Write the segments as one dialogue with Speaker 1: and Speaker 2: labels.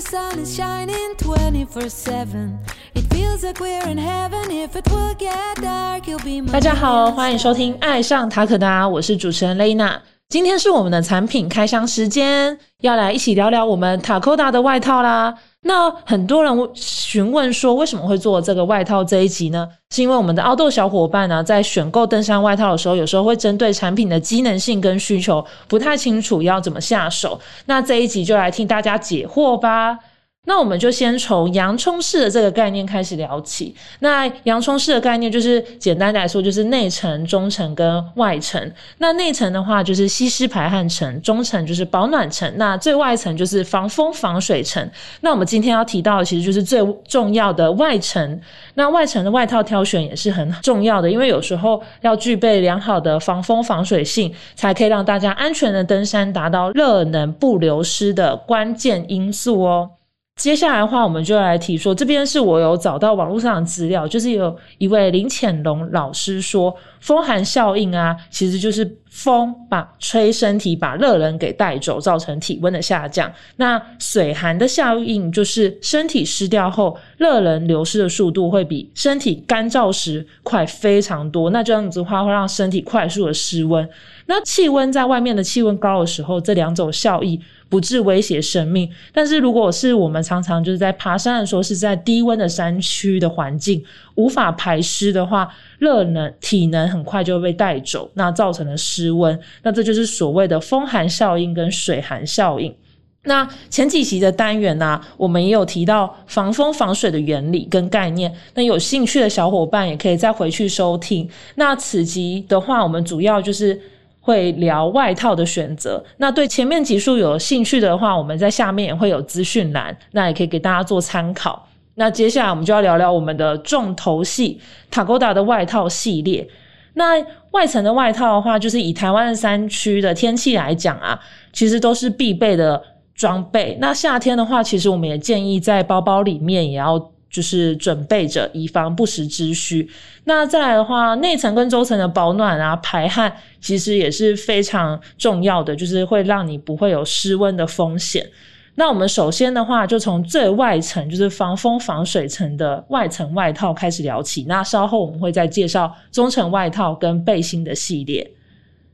Speaker 1: sun is shining 24 7. It feels like we're in heaven. If it will get dark, you'll be my
Speaker 2: 大家好，欢迎收听《爱上塔可达》，我是主持人蕾娜。今天是我们的产品开箱时间，要来一起聊聊我们塔科达的外套啦。那很多人询问说，为什么会做这个外套这一集呢？是因为我们的凹豆小伙伴呢，在选购登山外套的时候，有时候会针对产品的机能性跟需求不太清楚要怎么下手。那这一集就来听大家解惑吧。那我们就先从洋葱式的这个概念开始聊起。那洋葱式的概念就是简单来说，就是内层、中层跟外层。那内层的话就是吸湿排汗层，中层就是保暖层，那最外层就是防风防水层。那我们今天要提到的其实就是最重要的外层。那外层的外套挑选也是很 重要的，因为有时候要具备良好的防风防水性，才可以让大家安全的登山，达到热能不流失的关键因素哦。接下来的话，我们就来提说，这边是我有找到网络上的资料，就是有一位林潜龙老师说，风寒效应啊，其实就是风把吹身体把热能给带走，造成体温的下降。那水寒的效应就是身体湿掉后，热能流失的速度会比身体干燥时快非常多。那这样子的话，会让身体快速的失温。那气温在外面的气温高的时候，这两种效益。不致威胁生命，但是如果是我们常常就是在爬山的时候，是在低温的山区的环境，无法排湿的话，热能体能很快就会被带走，那造成了失温，那这就是所谓的风寒效应跟水寒效应。那前几集的单元呢，我们也有提到防风防水的原理跟概念，那有兴趣的小伙伴也可以再回去收听。那此集的话，我们主要就是。会聊外套的选择，那对前面集数有兴趣的话，我们在下面也会有资讯栏，那也可以给大家做参考。那接下来我们就要聊聊我们的重头戏塔勾达的外套系列。那外层的外套的话，就是以台湾的山区的天气来讲啊，其实都是必备的装备。那夏天的话，其实我们也建议在包包里面也要。就是准备着，以防不时之需。那再来的话，内层跟周层的保暖啊、排汗，其实也是非常重要的，就是会让你不会有失温的风险。那我们首先的话，就从最外层，就是防风防水层的外层外套开始聊起。那稍后我们会再介绍中层外套跟背心的系列。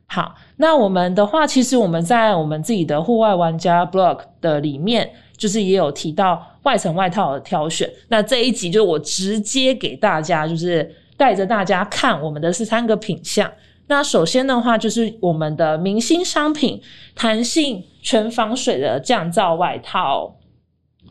Speaker 2: 好，那我们的话，其实我们在我们自己的户外玩家 blog 的里面。就是也有提到外层外套的挑选，那这一集就我直接给大家，就是带着大家看我们的是三个品相。那首先的话，就是我们的明星商品——弹性全防水的降噪外套。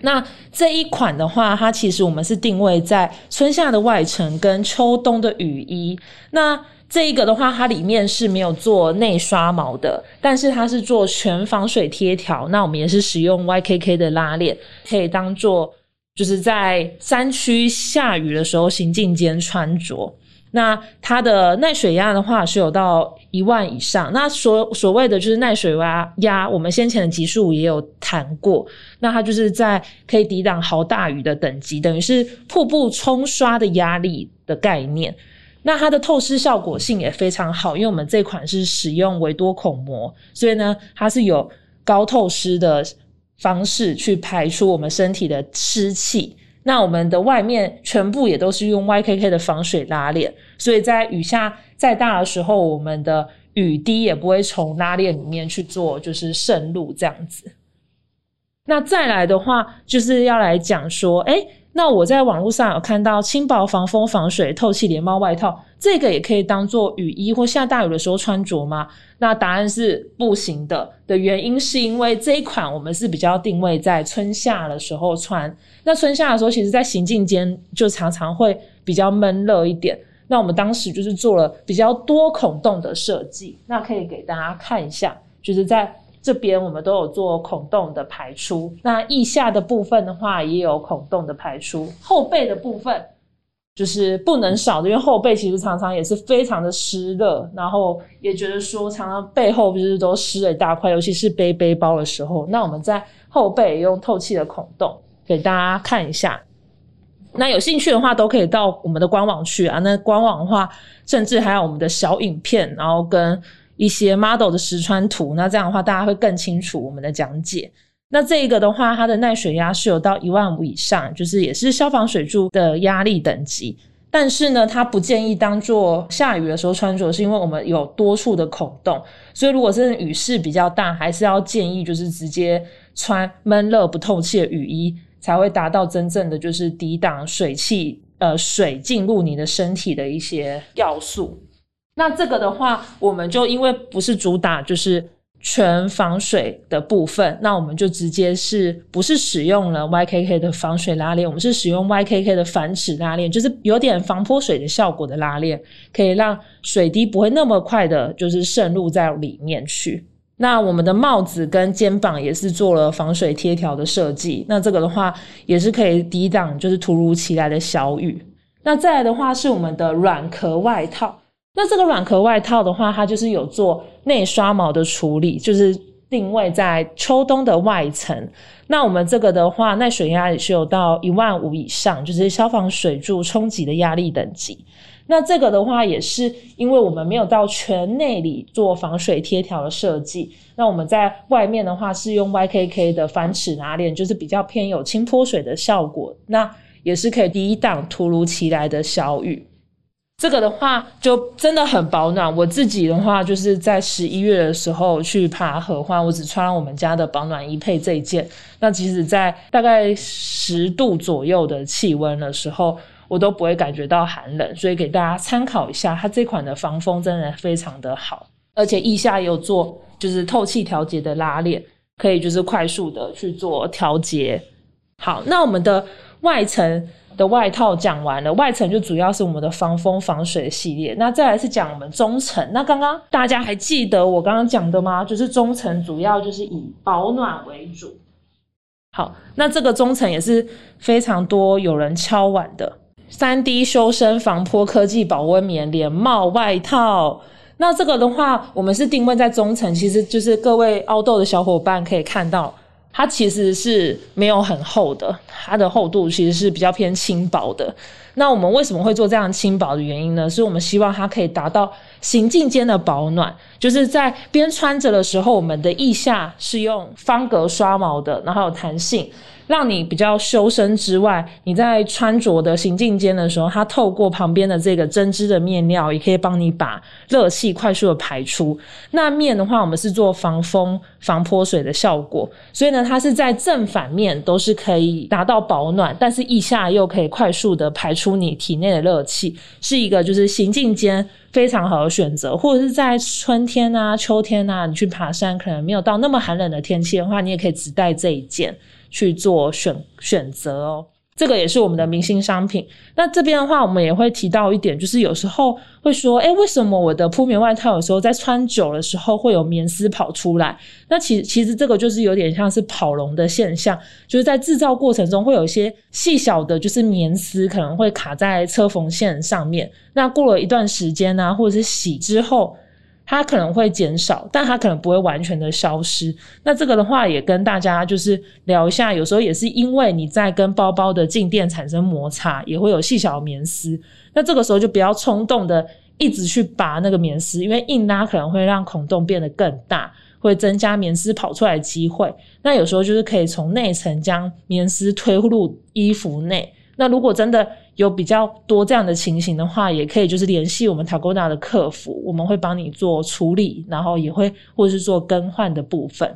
Speaker 2: 那这一款的话，它其实我们是定位在春夏的外层跟秋冬的雨衣。那这一个的话，它里面是没有做内刷毛的，但是它是做全防水贴条。那我们也是使用 YKK 的拉链，可以当做就是在山区下雨的时候行进间穿着。那它的耐水压的话是有到一万以上。那所所谓的就是耐水压压，我们先前的级数也有谈过。那它就是在可以抵挡豪大雨的等级，等于是瀑布冲刷的压力的概念。那它的透湿效果性也非常好，因为我们这款是使用维多孔膜，所以呢，它是有高透湿的方式去排出我们身体的湿气。那我们的外面全部也都是用 YKK 的防水拉链，所以在雨下再大的时候，我们的雨滴也不会从拉链里面去做就是渗入这样子。那再来的话，就是要来讲说，哎。那我在网络上有看到轻薄防风防水透气连帽外套，这个也可以当做雨衣或下大雨的时候穿着吗？那答案是不行的。的原因是因为这一款我们是比较定位在春夏的时候穿。那春夏的时候，其实在行进间就常常会比较闷热一点。那我们当时就是做了比较多孔洞的设计，那可以给大家看一下，就是在。这边我们都有做孔洞的排出，那腋下的部分的话也有孔洞的排出，后背的部分就是不能少的，因为后背其实常常也是非常的湿热，然后也觉得说常常背后不是都湿了一大块，尤其是背背包的时候，那我们在后背用透气的孔洞给大家看一下。那有兴趣的话都可以到我们的官网去啊，那官网的话甚至还有我们的小影片，然后跟。一些 model 的实穿图，那这样的话大家会更清楚我们的讲解。那这个的话，它的耐水压是有到一万五以上，就是也是消防水柱的压力等级。但是呢，它不建议当做下雨的时候穿着，是因为我们有多处的孔洞，所以如果是雨势比较大，还是要建议就是直接穿闷热不透气的雨衣，才会达到真正的就是抵挡水汽呃水进入你的身体的一些要素。那这个的话，我们就因为不是主打就是。全防水的部分，那我们就直接是不是使用了 YKK 的防水拉链？我们是使用 YKK 的反齿拉链，就是有点防泼水的效果的拉链，可以让水滴不会那么快的，就是渗入在里面去。那我们的帽子跟肩膀也是做了防水贴条的设计，那这个的话也是可以抵挡就是突如其来的小雨。那再来的话是我们的软壳外套。那这个软壳外套的话，它就是有做内刷毛的处理，就是定位在秋冬的外层。那我们这个的话，耐水压也是有到一万五以上，就是消防水柱冲击的压力等级。那这个的话，也是因为我们没有到全内里做防水贴条的设计，那我们在外面的话是用 YKK 的反齿拉链，就是比较偏有轻泼水的效果，那也是可以抵挡突如其来的小雨。这个的话就真的很保暖。我自己的话，就是在十一月的时候去爬合欢，我只穿我们家的保暖衣配这一件。那即使在大概十度左右的气温的时候，我都不会感觉到寒冷。所以给大家参考一下，它这款的防风真的非常的好，而且腋下也有做就是透气调节的拉链，可以就是快速的去做调节。好，那我们的外层。的外套讲完了，外层就主要是我们的防风防水系列。那再来是讲我们中层。那刚刚大家还记得我刚刚讲的吗？就是中层主要就是以保暖为主。好，那这个中层也是非常多有人敲碗的，三 D 修身防泼科技保温棉连帽外套。那这个的话，我们是定位在中层，其实就是各位凹豆的小伙伴可以看到。它其实是没有很厚的，它的厚度其实是比较偏轻薄的。那我们为什么会做这样轻薄的原因呢？是我们希望它可以达到行进间的保暖，就是在边穿着的时候，我们的腋下是用方格刷毛的，然后有弹性。让你比较修身之外，你在穿着的行进间的时候，它透过旁边的这个针织的面料，也可以帮你把热气快速的排出。那面的话，我们是做防风、防泼水的效果，所以呢，它是在正反面都是可以达到保暖，但是腋下又可以快速的排出出你体内的热气，是一个就是行进间非常好的选择。或者是在春天啊、秋天啊，你去爬山可能没有到那么寒冷的天气的话，你也可以只带这一件。去做选选择哦，这个也是我们的明星商品。那这边的话，我们也会提到一点，就是有时候会说，哎，为什么我的铺棉外套有时候在穿久的时候会有棉丝跑出来？那其其实这个就是有点像是跑龙的现象，就是在制造过程中会有一些细小的，就是棉丝可能会卡在车缝线上面。那过了一段时间呢，或者是洗之后。它可能会减少，但它可能不会完全的消失。那这个的话，也跟大家就是聊一下，有时候也是因为你在跟包包的静电产生摩擦，也会有细小棉丝。那这个时候就不要冲动的一直去拔那个棉丝，因为硬拉可能会让孔洞变得更大，会增加棉丝跑出来的机会。那有时候就是可以从内层将棉丝推入衣服内。那如果真的有比较多这样的情形的话，也可以就是联系我们 Tagoda 的客服，我们会帮你做处理，然后也会或者是做更换的部分。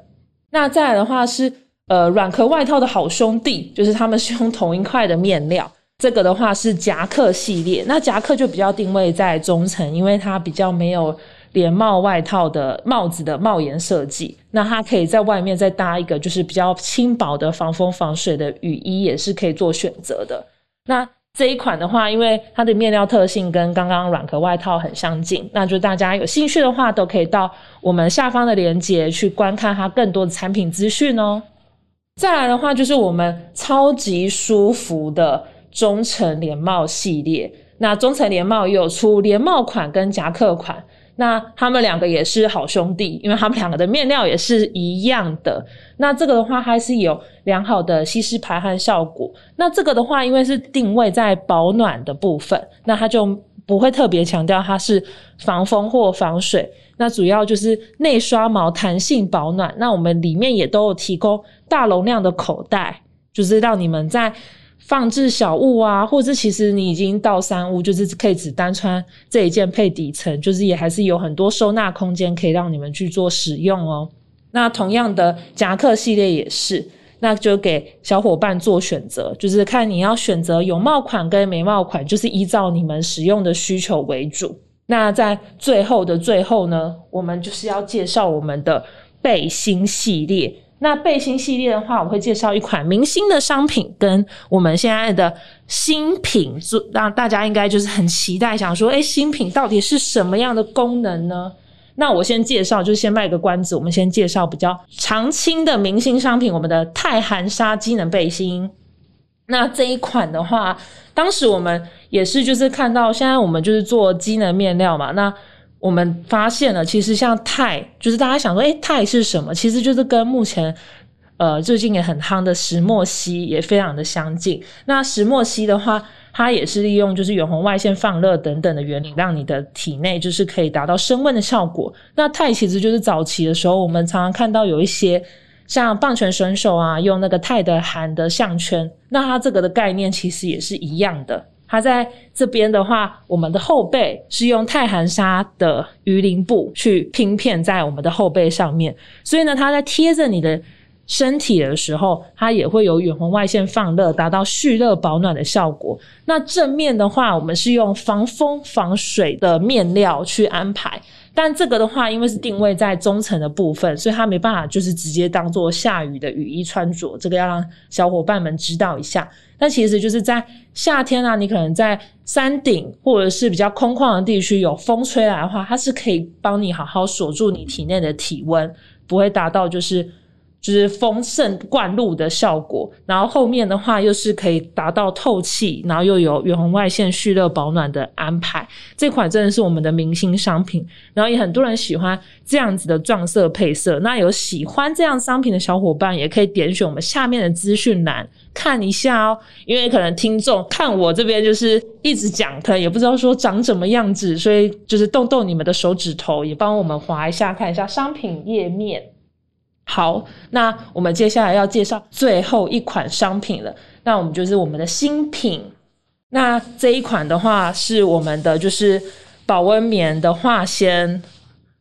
Speaker 2: 那再来的话是呃软壳外套的好兄弟，就是他们是用同一块的面料，这个的话是夹克系列。那夹克就比较定位在中层，因为它比较没有连帽外套的帽子的帽檐设计，那它可以在外面再搭一个就是比较轻薄的防风防水的雨衣，也是可以做选择的。那这一款的话，因为它的面料特性跟刚刚软壳外套很相近，那就大家有兴趣的话，都可以到我们下方的链接去观看它更多的产品资讯哦。再来的话，就是我们超级舒服的中层连帽系列，那中层连帽也有出连帽款跟夹克款。那他们两个也是好兄弟，因为他们两个的面料也是一样的。那这个的话还是有良好的吸湿排汗效果。那这个的话，因为是定位在保暖的部分，那它就不会特别强调它是防风或防水。那主要就是内刷毛、弹性保暖。那我们里面也都有提供大容量的口袋，就是让你们在放置小物啊，或者其实你已经到三屋，就是可以只单穿这一件配底层，就是也还是有很多收纳空间可以让你们去做使用哦。那同样的夹克系列也是。那就给小伙伴做选择，就是看你要选择有帽款跟没帽款，就是依照你们使用的需求为主。那在最后的最后呢，我们就是要介绍我们的背心系列。那背心系列的话，我会介绍一款明星的商品，跟我们现在的新品，让大家应该就是很期待，想说，哎，新品到底是什么样的功能呢？那我先介绍，就先卖个关子。我们先介绍比较常青的明星商品，我们的太含纱机能背心。那这一款的话，当时我们也是就是看到，现在我们就是做机能面料嘛。那我们发现了，其实像钛，就是大家想说，哎，钛是什么？其实就是跟目前呃最近也很夯的石墨烯也非常的相近。那石墨烯的话，它也是利用就是远红外线放热等等的原理，让你的体内就是可以达到升温的效果。那钛其实就是早期的时候，我们常常看到有一些像棒球选手啊，用那个钛的含的项圈。那它这个的概念其实也是一样的。它在这边的话，我们的后背是用钛含纱的鱼鳞布去拼片在我们的后背上面，所以呢，它在贴着你的。身体的时候，它也会有远红外线放热，达到蓄热保暖的效果。那正面的话，我们是用防风防水的面料去安排，但这个的话，因为是定位在中层的部分，所以它没办法就是直接当做下雨的雨衣穿着。这个要让小伙伴们知道一下。但其实就是在夏天啊，你可能在山顶或者是比较空旷的地区，有风吹来的话，它是可以帮你好好锁住你体内的体温，不会达到就是。就是丰盛灌入的效果，然后后面的话又是可以达到透气，然后又有远红外线蓄热保暖的安排。这款真的是我们的明星商品，然后也很多人喜欢这样子的撞色配色。那有喜欢这样商品的小伙伴，也可以点选我们下面的资讯栏看一下哦。因为可能听众看我这边就是一直讲，可能也不知道说长怎么样子，所以就是动动你们的手指头，也帮我们划一下，看一下商品页面。好，那我们接下来要介绍最后一款商品了。那我们就是我们的新品。那这一款的话是我们的就是保温棉的化纤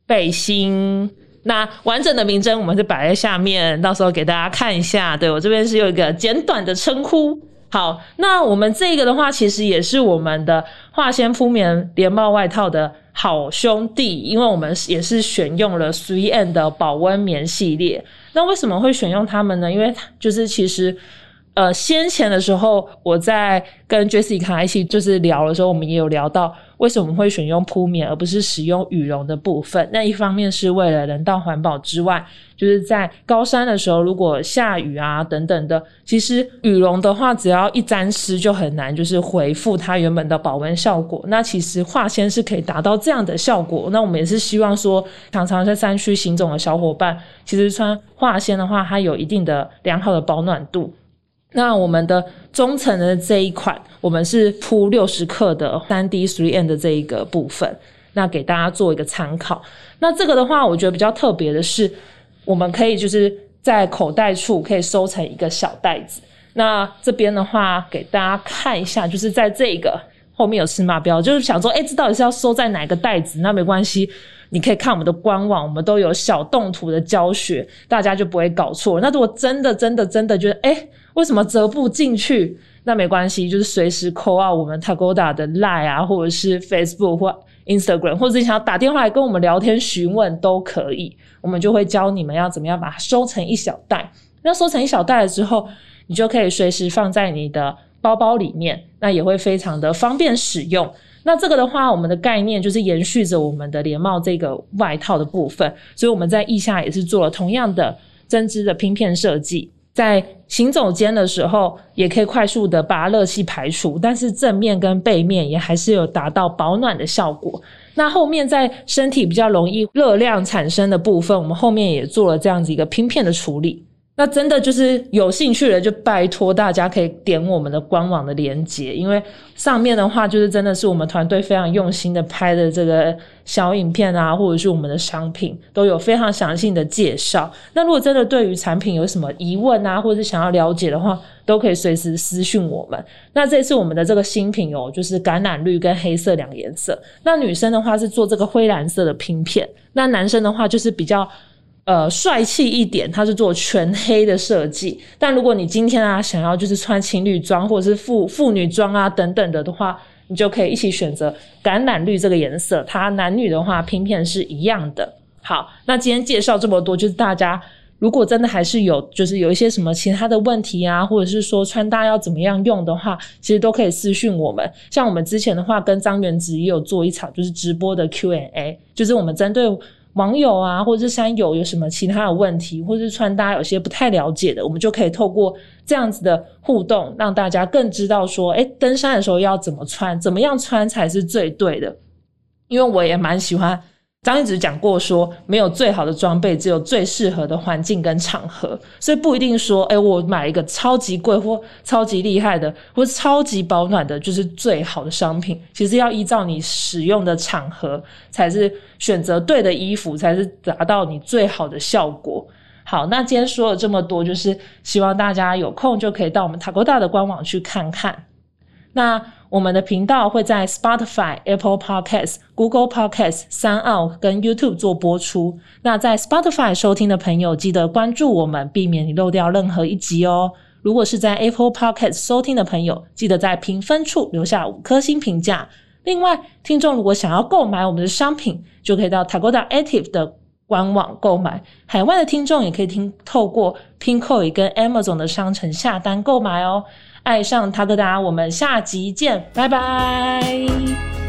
Speaker 2: 背心。那完整的名称我们是摆在下面，到时候给大家看一下。对我这边是有一个简短的称呼。好，那我们这个的话，其实也是我们的化纤铺棉连帽外套的好兄弟，因为我们也是选用了 Three N 的保温棉系列。那为什么会选用它们呢？因为就是其实。呃，先前的时候，我在跟 Jessica 一起就是聊的时候，我们也有聊到为什么会选用铺棉而不是使用羽绒的部分。那一方面是为了人道环保之外，就是在高山的时候，如果下雨啊等等的，其实羽绒的话，只要一沾湿就很难就是恢复它原本的保温效果。那其实化纤是可以达到这样的效果。那我们也是希望说，常常在山区行走的小伙伴，其实穿化纤的话，它有一定的良好的保暖度。那我们的中层的这一款，我们是铺六十克的三 D Three N 的这一个部分，那给大家做一个参考。那这个的话，我觉得比较特别的是，我们可以就是在口袋处可以收成一个小袋子。那这边的话，给大家看一下，就是在这个后面有尺码标，就是想说，哎，这到底是要收在哪个袋子？那没关系，你可以看我们的官网，我们都有小动图的教学，大家就不会搞错。那如果真的、真的、真的觉得，哎。为什么折不进去？那没关系，就是随时扣啊，我们 Tagoda 的 Line 啊，或者是 Facebook 或 Instagram，或者你想要打电话来跟我们聊天询问都可以，我们就会教你们要怎么样把它收成一小袋。那收成一小袋了之后，你就可以随时放在你的包包里面，那也会非常的方便使用。那这个的话，我们的概念就是延续着我们的连帽这个外套的部分，所以我们在腋下也是做了同样的针织的拼片设计。在行走间的时候，也可以快速的把热气排除，但是正面跟背面也还是有达到保暖的效果。那后面在身体比较容易热量产生的部分，我们后面也做了这样子一个拼片的处理。那真的就是有兴趣的，就拜托大家可以点我们的官网的链接，因为上面的话就是真的是我们团队非常用心的拍的这个小影片啊，或者是我们的商品都有非常详细的介绍。那如果真的对于产品有什么疑问啊，或者是想要了解的话，都可以随时私讯我们。那这次我们的这个新品哦，就是橄榄绿跟黑色两个颜色。那女生的话是做这个灰蓝色的拼片，那男生的话就是比较。呃，帅气一点，它是做全黑的设计。但如果你今天啊想要就是穿情侣装或者是妇妇女装啊等等的的话，你就可以一起选择橄榄绿这个颜色。它男女的话拼片是一样的。好，那今天介绍这么多，就是大家如果真的还是有就是有一些什么其他的问题啊，或者是说穿搭要怎么样用的话，其实都可以私讯我们。像我们之前的话，跟张元直也有做一场就是直播的 Q&A，就是我们针对。网友啊，或者是山友有什么其他的问题，或者是穿搭有些不太了解的，我们就可以透过这样子的互动，让大家更知道说，哎，登山的时候要怎么穿，怎么样穿才是最对的。因为我也蛮喜欢。张一直讲过说，没有最好的装备，只有最适合的环境跟场合，所以不一定说，哎，我买一个超级贵或超级厉害的，或超级保暖的，就是最好的商品。其实要依照你使用的场合，才是选择对的衣服，才是达到你最好的效果。好，那今天说了这么多，就是希望大家有空就可以到我们塔 d 大的官网去看看。那我们的频道会在 Spotify、Apple Podcasts、Google Podcasts、三奥跟 YouTube 做播出。那在 Spotify 收听的朋友，记得关注我们，避免你漏掉任何一集哦。如果是在 Apple Podcast 收听的朋友，记得在评分处留下五颗星评价。另外，听众如果想要购买我们的商品，就可以到 Tagoda Active 的官网购买。海外的听众也可以听透过 Pinkoi 跟 Amazon 的商城下单购买哦。爱上他的达，我们下集见，拜拜。